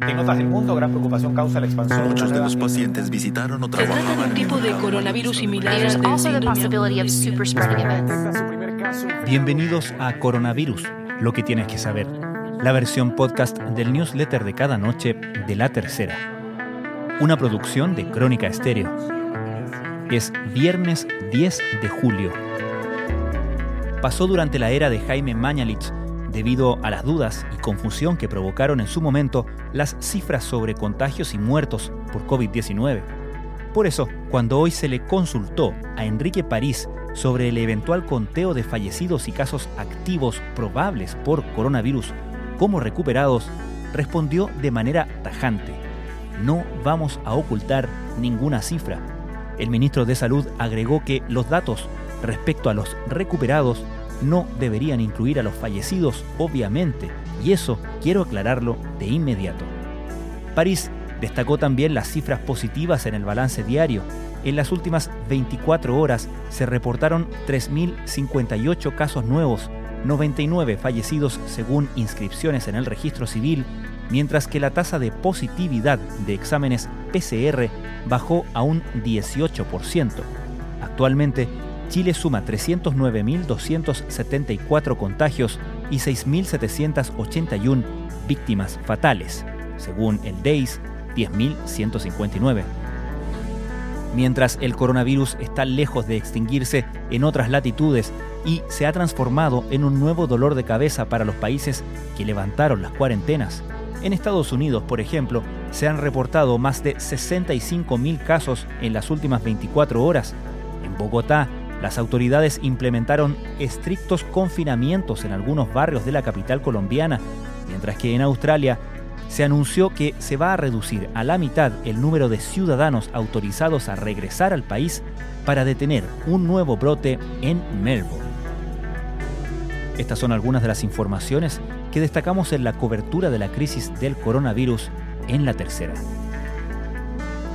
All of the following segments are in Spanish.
En otras del mundo, gran preocupación causa la expansión. Muchos de los pacientes visitaron o Se trata de un tipo de coronavirus similar. Bienvenidos a Coronavirus, lo que tienes que saber, la versión podcast del newsletter de cada noche de La Tercera. Una producción de Crónica Estéreo. Es viernes 10 de julio. Pasó durante la era de Jaime Mañalich debido a las dudas y confusión que provocaron en su momento las cifras sobre contagios y muertos por COVID-19. Por eso, cuando hoy se le consultó a Enrique París sobre el eventual conteo de fallecidos y casos activos probables por coronavirus como recuperados, respondió de manera tajante. No vamos a ocultar ninguna cifra. El ministro de Salud agregó que los datos respecto a los recuperados no deberían incluir a los fallecidos, obviamente, y eso quiero aclararlo de inmediato. París destacó también las cifras positivas en el balance diario. En las últimas 24 horas se reportaron 3.058 casos nuevos, 99 fallecidos según inscripciones en el registro civil, mientras que la tasa de positividad de exámenes PCR bajó a un 18%. Actualmente, Chile suma 309.274 contagios y 6.781 víctimas fatales, según el DEIS 10.159. Mientras el coronavirus está lejos de extinguirse en otras latitudes y se ha transformado en un nuevo dolor de cabeza para los países que levantaron las cuarentenas, en Estados Unidos, por ejemplo, se han reportado más de 65.000 casos en las últimas 24 horas. En Bogotá, las autoridades implementaron estrictos confinamientos en algunos barrios de la capital colombiana, mientras que en Australia se anunció que se va a reducir a la mitad el número de ciudadanos autorizados a regresar al país para detener un nuevo brote en Melbourne. Estas son algunas de las informaciones que destacamos en la cobertura de la crisis del coronavirus en la tercera.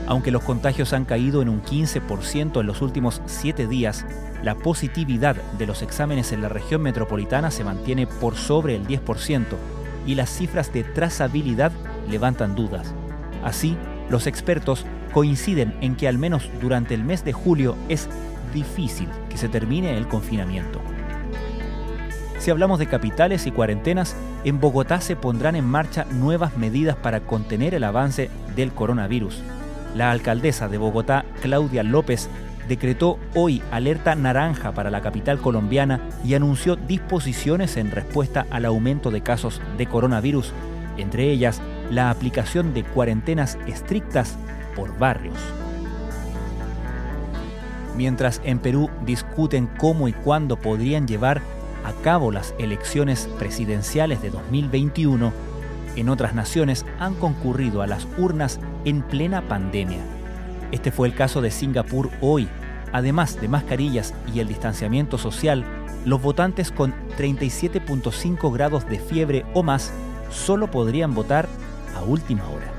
Aunque los contagios han caído en un 15% en los últimos 7 días, la positividad de los exámenes en la región metropolitana se mantiene por sobre el 10% y las cifras de trazabilidad levantan dudas. Así, los expertos coinciden en que al menos durante el mes de julio es difícil que se termine el confinamiento. Si hablamos de capitales y cuarentenas, en Bogotá se pondrán en marcha nuevas medidas para contener el avance del coronavirus. La alcaldesa de Bogotá, Claudia López, decretó hoy alerta naranja para la capital colombiana y anunció disposiciones en respuesta al aumento de casos de coronavirus, entre ellas la aplicación de cuarentenas estrictas por barrios. Mientras en Perú discuten cómo y cuándo podrían llevar a cabo las elecciones presidenciales de 2021, en otras naciones han concurrido a las urnas en plena pandemia. Este fue el caso de Singapur hoy. Además de mascarillas y el distanciamiento social, los votantes con 37.5 grados de fiebre o más solo podrían votar a última hora.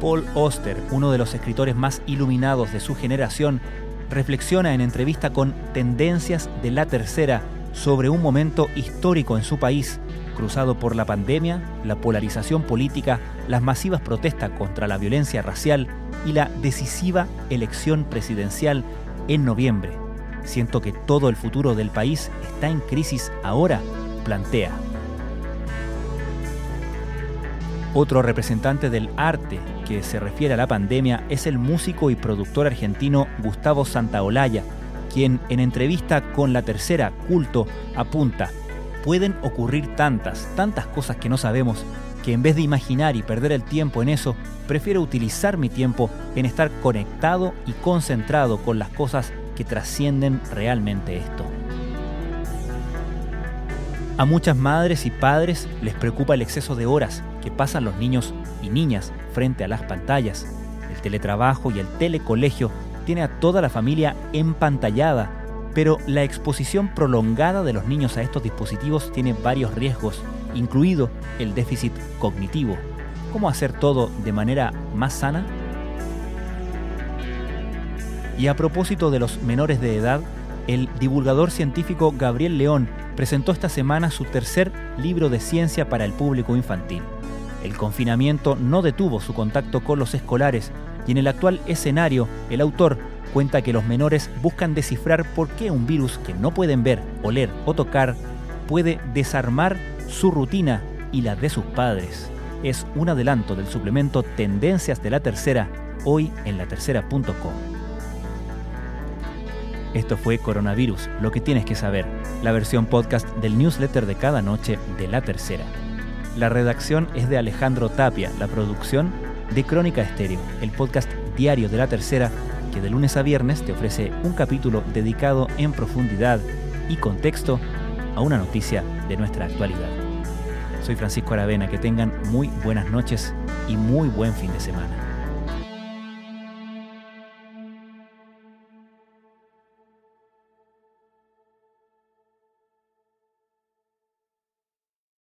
Paul Oster, uno de los escritores más iluminados de su generación, reflexiona en entrevista con Tendencias de la Tercera sobre un momento histórico en su país, cruzado por la pandemia, la polarización política, las masivas protestas contra la violencia racial y la decisiva elección presidencial en noviembre. Siento que todo el futuro del país está en crisis ahora, plantea. Otro representante del arte que se refiere a la pandemia es el músico y productor argentino Gustavo Santaolalla, quien en entrevista con la tercera culto apunta, pueden ocurrir tantas, tantas cosas que no sabemos, que en vez de imaginar y perder el tiempo en eso, prefiero utilizar mi tiempo en estar conectado y concentrado con las cosas que trascienden realmente esto. A muchas madres y padres les preocupa el exceso de horas que pasan los niños y niñas frente a las pantallas. El teletrabajo y el telecolegio tiene a toda la familia empantallada, pero la exposición prolongada de los niños a estos dispositivos tiene varios riesgos, incluido el déficit cognitivo. ¿Cómo hacer todo de manera más sana? Y a propósito de los menores de edad, el divulgador científico Gabriel León presentó esta semana su tercer libro de ciencia para el público infantil. El confinamiento no detuvo su contacto con los escolares y en el actual escenario el autor cuenta que los menores buscan descifrar por qué un virus que no pueden ver, oler o tocar puede desarmar su rutina y la de sus padres. Es un adelanto del suplemento Tendencias de la Tercera, hoy en latercera.com. Esto fue Coronavirus, lo que tienes que saber, la versión podcast del newsletter de cada noche de La Tercera. La redacción es de Alejandro Tapia, la producción de Crónica Estéreo, el podcast diario de La Tercera que de lunes a viernes te ofrece un capítulo dedicado en profundidad y contexto a una noticia de nuestra actualidad. Soy Francisco Aravena, que tengan muy buenas noches y muy buen fin de semana.